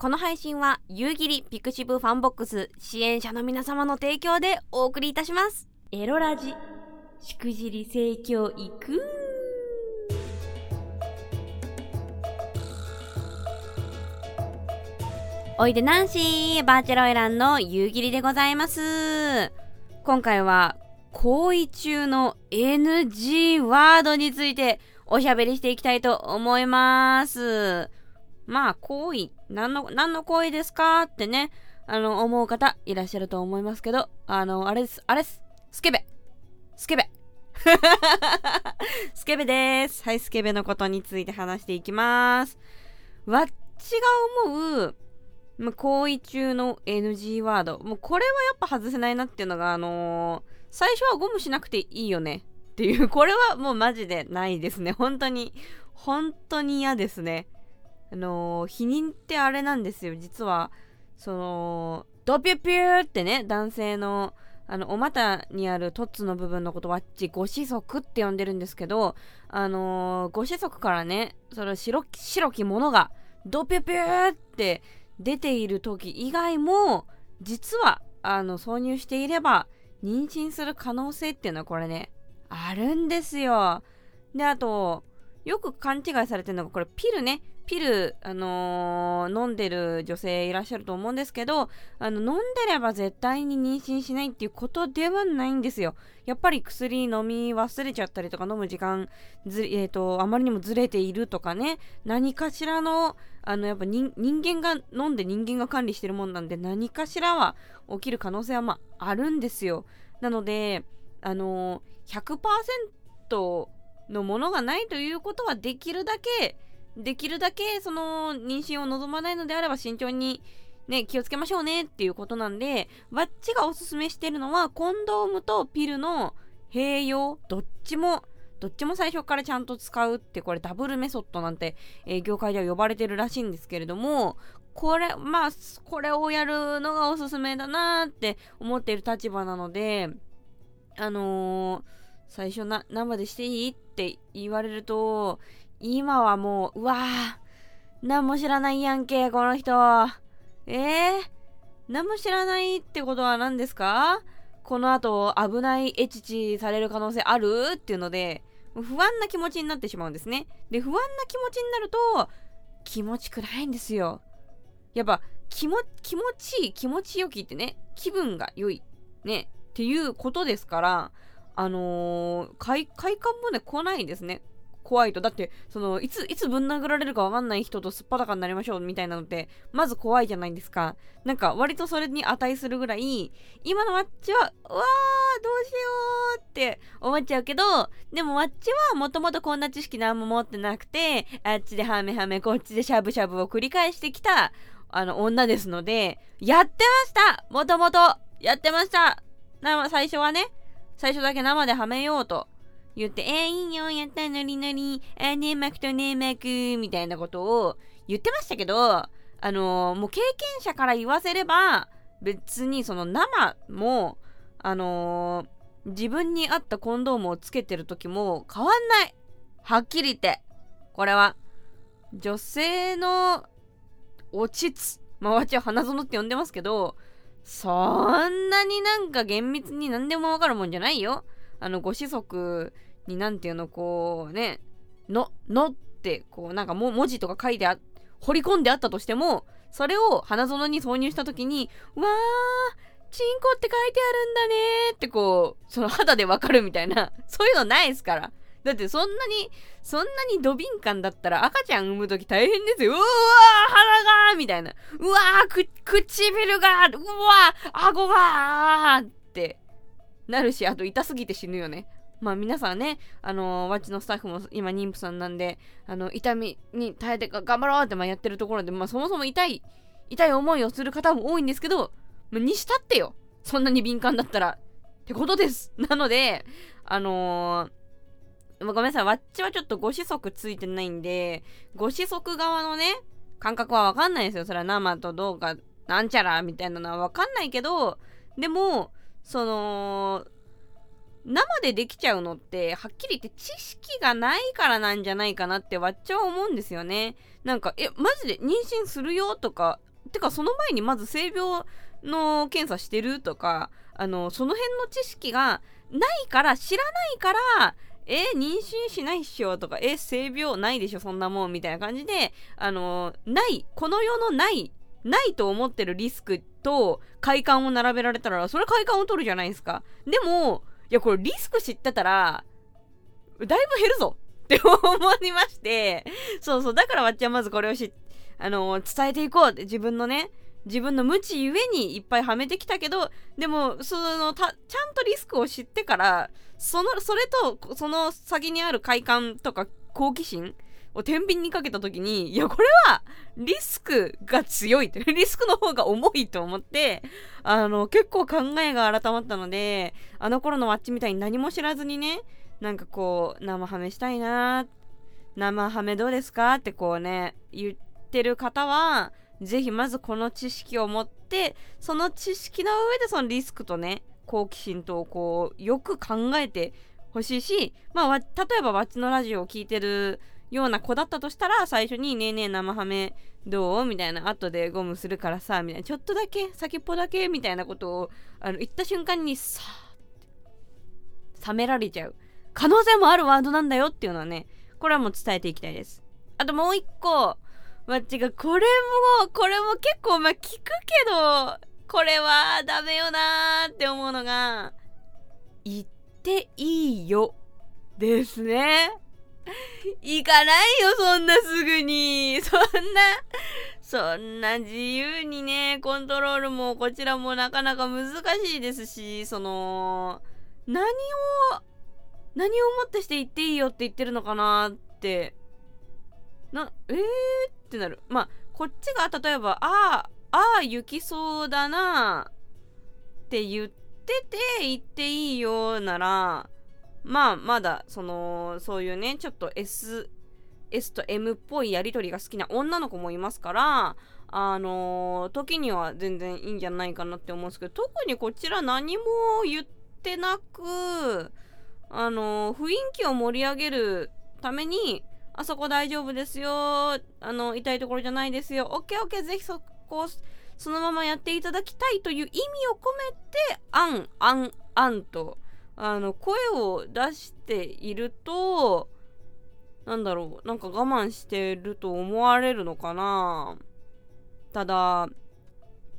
この配信は夕霧 pixivFANBOX 支援者の皆様の提供でお送りいたします。エロラジしくじり性教育おいでナンシーバーチャロイランの夕霧でございます。今回は行為中の NG ワードについておしゃべりしていきたいと思います。まあ、行為、何の、何の行為ですかってね、あの、思う方いらっしゃると思いますけど、あの、あれです、あれです。スケベ。スケベ。スケベです。はい、スケベのことについて話していきます。わっちが思う、ま、行為中の NG ワード。もうこれはやっぱ外せないなっていうのが、あのー、最初はゴムしなくていいよねっていう、これはもうマジでないですね。本当に。本当に嫌ですね。あのー、否認ってあれなんですよ。実は、その、ドピュピューってね、男性の、あの、お股にあるトッツの部分のことはっち、ご子息って呼んでるんですけど、あのー、ご子息からね、その白白きものが、ドピュピューって出ている時以外も、実は、あの、挿入していれば、妊娠する可能性っていうのはこれね、あるんですよ。で、あと、よく勘違いされてるのが、これピルね。ピル、あのー、飲んでる女性いらっしゃると思うんですけど、あの、飲んでれば絶対に妊娠しないっていうことではないんですよ。やっぱり薬飲み忘れちゃったりとか、飲む時間ず、えっ、ー、と、あまりにもずれているとかね、何かしらの、あの、やっぱ人間が飲んで人間が管理してるもんなんで、何かしらは起きる可能性は、まあ、あるんですよ。なので、あのー、100%のものがないということはできるだけ、できるだけその妊娠を望まないのであれば慎重にね、気をつけましょうねっていうことなんで、わっちがおすすめしてるのは、コンドームとピルの併用、どっちも、どっちも最初からちゃんと使うって、これダブルメソッドなんて、えー、業界では呼ばれてるらしいんですけれども、これ、まあ、これをやるのがおすすめだなって思っている立場なので、あのー、最初な、生でしていいって言われると、今はもう、うわぁ、何も知らないやんけ、この人。えー、何も知らないってことは何ですか？この後危ないエチチされる可能性ある？っていうので、不安な気持ちになってしまうんですね。で、不安な気持ちになると、気持ちくないんですよ。やっぱ、気も、気持ちいい、気持ちよきってね、気分が良い、ね、っていうことですから、あのー、快感もね、来ないんですね。怖いと。だって、その、いつ、いつぶん殴られるかわかんない人とすっぱだかになりましょうみたいなのって、まず怖いじゃないですか。なんか、割とそれに値するぐらい、今のマッチは、うわー、どうしようって思っちゃうけど、でもマッチはもともとこんな知識何も持ってなくて、あっちでハメハメ、こっちでしゃぶしゃぶを繰り返してきた、あの、女ですので、やってましたもともとやってましたな、最初はね、最初だけ生ではめようと言って、えー、いいよ、やった、ノリノリ、えー、ねまくとねまく、みたいなことを言ってましたけど、あのー、もう経験者から言わせれば、別にその生も、あのー、自分に合ったコンドームをつけてる時も変わんない。はっきり言って。これは。女性の落ちつ、まあ、わちは花園って呼んでますけど、そんなになんか厳密に何でもわかるもんじゃないよ。あの、ご子息になんていうの、こうね、の、のって、こうなんかも文字とか書いてあ、掘り込んであったとしても、それを花園に挿入した時に、わー、チンコって書いてあるんだねーってこう、その肌でわかるみたいな、そういうのないですから。だってそんなに、そんなにド敏感だったら赤ちゃん産むとき大変ですよ。うわー鼻がみたいな。うわーく、唇がうわー顎がってなるし、あと痛すぎて死ぬよね。まあ皆さんね、あのー、ワッチのスタッフも今妊婦さんなんで、あの、痛みに耐えて頑張ろうってまあやってるところで、まあそもそも痛い、痛い思いをする方も多いんですけど、まあ、にしたってよ。そんなに敏感だったら。ってことです。なので、あのーごめんなさい、わっちはちょっとご子息ついてないんで、ご子息側のね、感覚はわかんないですよ。それは生とどうか、なんちゃらみたいなのはわかんないけど、でも、その、生でできちゃうのって、はっきり言って知識がないからなんじゃないかなってわっちは思うんですよね。なんか、え、マジで妊娠するよとか、てかその前にまず性病の検査してるとかあのその辺の知識がないから知らないからえ妊娠しないっしょとかえ性病ないでしょそんなもんみたいな感じであのないこの世のないないと思ってるリスクと快感を並べられたらそれ快感を取るじゃないですか。でもいやこれリスク知ってたらだいぶ減るぞ。って思いまして。そうそう。だからわっちゃんまずこれをしあの伝えていこうって。自分のね自分の無知ゆえにいっぱいはめてきたけどでもそのたちゃんとリスクを知ってからそのそれとその先にある快感とか好奇心を天秤にかけた時にいやこれはリスクが強いって リスクの方が重いと思ってあの結構考えが改まったのであの頃のワッチみたいに何も知らずにねなんかこう生ハメしたいな生ハメどうですかってこうね言ってる方はぜひまずこの知識を持ってその知識の上でそのリスクとね好奇心とこうよく考えてほしいしまあ例えばわっちのラジオを聴いてるような子だったとしたら最初に「ねえねえ生ハメどう?」みたいな後でゴムするからさみたいな。ちょっとだけ先っぽだけみたいなことをあの言った瞬間にさーって冷められちゃう。可能性もあるワードなんだよっていうのはねこれはもう伝えていきたいです。あともう一個。まっちがこれもこれも結構まあ聞くけどこれはダメよなーって思うのが言っていいよですね。行かないよ、そんなすぐに。そんな、そんな自由にね、コントロールもこちらもなかなか難しいですし、その、何を、何をもってして言っていいよって言ってるのかなって、な、えー？ってなる。まあ、こっちが例えば、ああ、ああ、行きそうだなって言ってて言っていいよなら、まあまだそのそういうねちょっと S, S と M っぽいやり取りが好きな女の子もいますからあのー、時には全然いいんじゃないかなって思うんですけど特にこちら何も言ってなくあのー、雰囲気を盛り上げるためにあそこ大丈夫ですよあの痛いところじゃないですよ OKOK ぜひそこそのままやっていただきたいという意味を込めてあんあんあんとあの声を出しているとなんだろうなんか我慢してると思われるのかなただ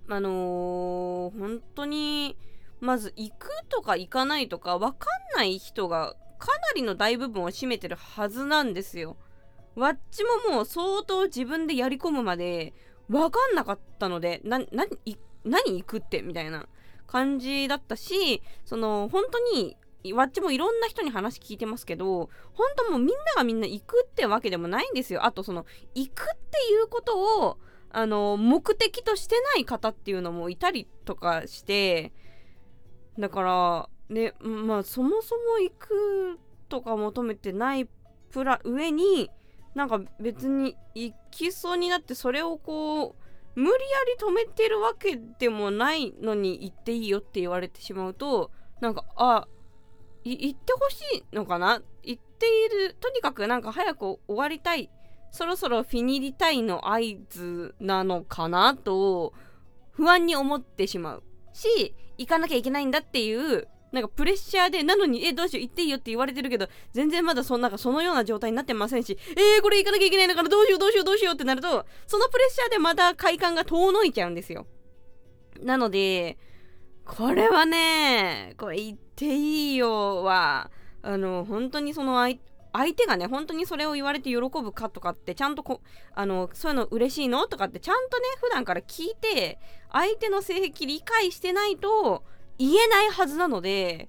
あのー、本当にまず行くとか行かないとか分かんない人がかなりの大部分を占めてるはずなんですよ。わっちももう相当自分でやり込むまで分かんなかったのでな何何行くってみたいな感じだったしその本当にわっちもいろんな人に話聞いてますけど本当もうみんながみんな行くってわけでもないんですよ。あとその行くっていうことをあの目的としてない方っていうのもいたりとかしてだからねまあそもそも行くとか求めてないプラ上になんか別に行きそうになってそれをこう無理やり止めてるわけでもないのに行っていいよって言われてしまうとなんかあ行ってほしいのかな？行っているとにかくなんか早く終わりたいそろそろフィニリタイの合図なのかなと不安に思ってしまう。し行かなきゃいけないんだっていうなんかプレッシャーで、なのに、え、どうしよう、行っていいよって言われてるけど、全然まだそなんかそのような状態になってませんし、えー、これ行かなきゃいけないんだから、どうしよう、どうしよう、どうしようってなると、そのプレッシャーでまた快感が遠のいちゃうんですよ。なので、これはね、これ言っていいよは、あの、本当にその相相手がね、本当にそれを言われて喜ぶかとかって、ちゃんとこ、あの、そういうの嬉しいのとかって、ちゃんとね、普段から聞いて、相手の性癖理解してないと、言えないはずなので、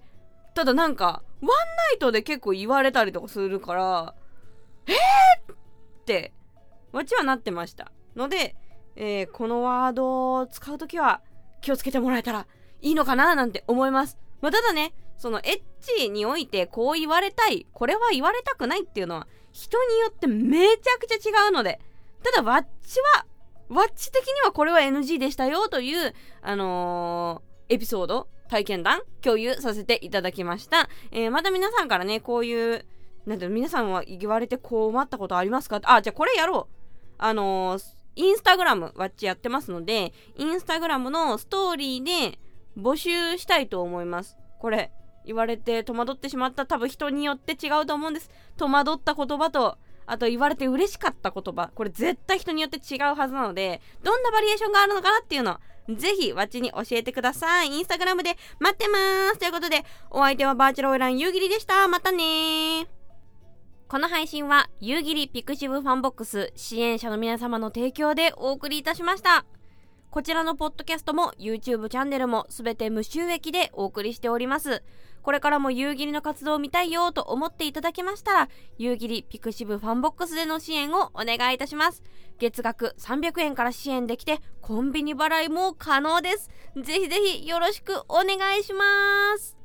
ただなんか、ワンナイトで結構言われたりとかするから、えーって、わちはなってました。ので、えー、このワードを使うときは気をつけてもらえたらいいのかななんて思います。まあ、ただね、そのエッチにおいてこう言われたい、これは言われたくないっていうのは人によってめちゃくちゃ違うので、ただワッチは、ワッチ的にはこれは NG でしたよという、あのー、エピソード体験談共有させていただきました。えー、また皆さんからね、こういう、なんて皆さんは言われて困ったことありますか？あ、じゃあこれやろう。あのー、インスタグラムわっちやってますのでインスタグラムのストーリーで募集したいと思いますこれ言われて戸惑ってしまった多分人によって違うと思うんです戸惑った言葉とあと言われて嬉しかった言葉これ絶対人によって違うはずなのでどんなバリエーションがあるのかなっていうのぜひわちに教えてください。インスタグラムで待ってます。ということでお相手はバーチャルオイラン夕霧でした。またねこの配信は夕霧 pixivFANBOX 支援者の皆様の提供でお送りいたしました。こちらのポッドキャストも YouTube チャンネルもすべて無収益でお送りしております。これからも夕霧の活動を見たいよと思っていただけましたら、夕霧 pixivFANBOX での支援をお願いいたします。月額300円から支援できて、コンビニ払いも可能です。ぜひぜひよろしくお願いします。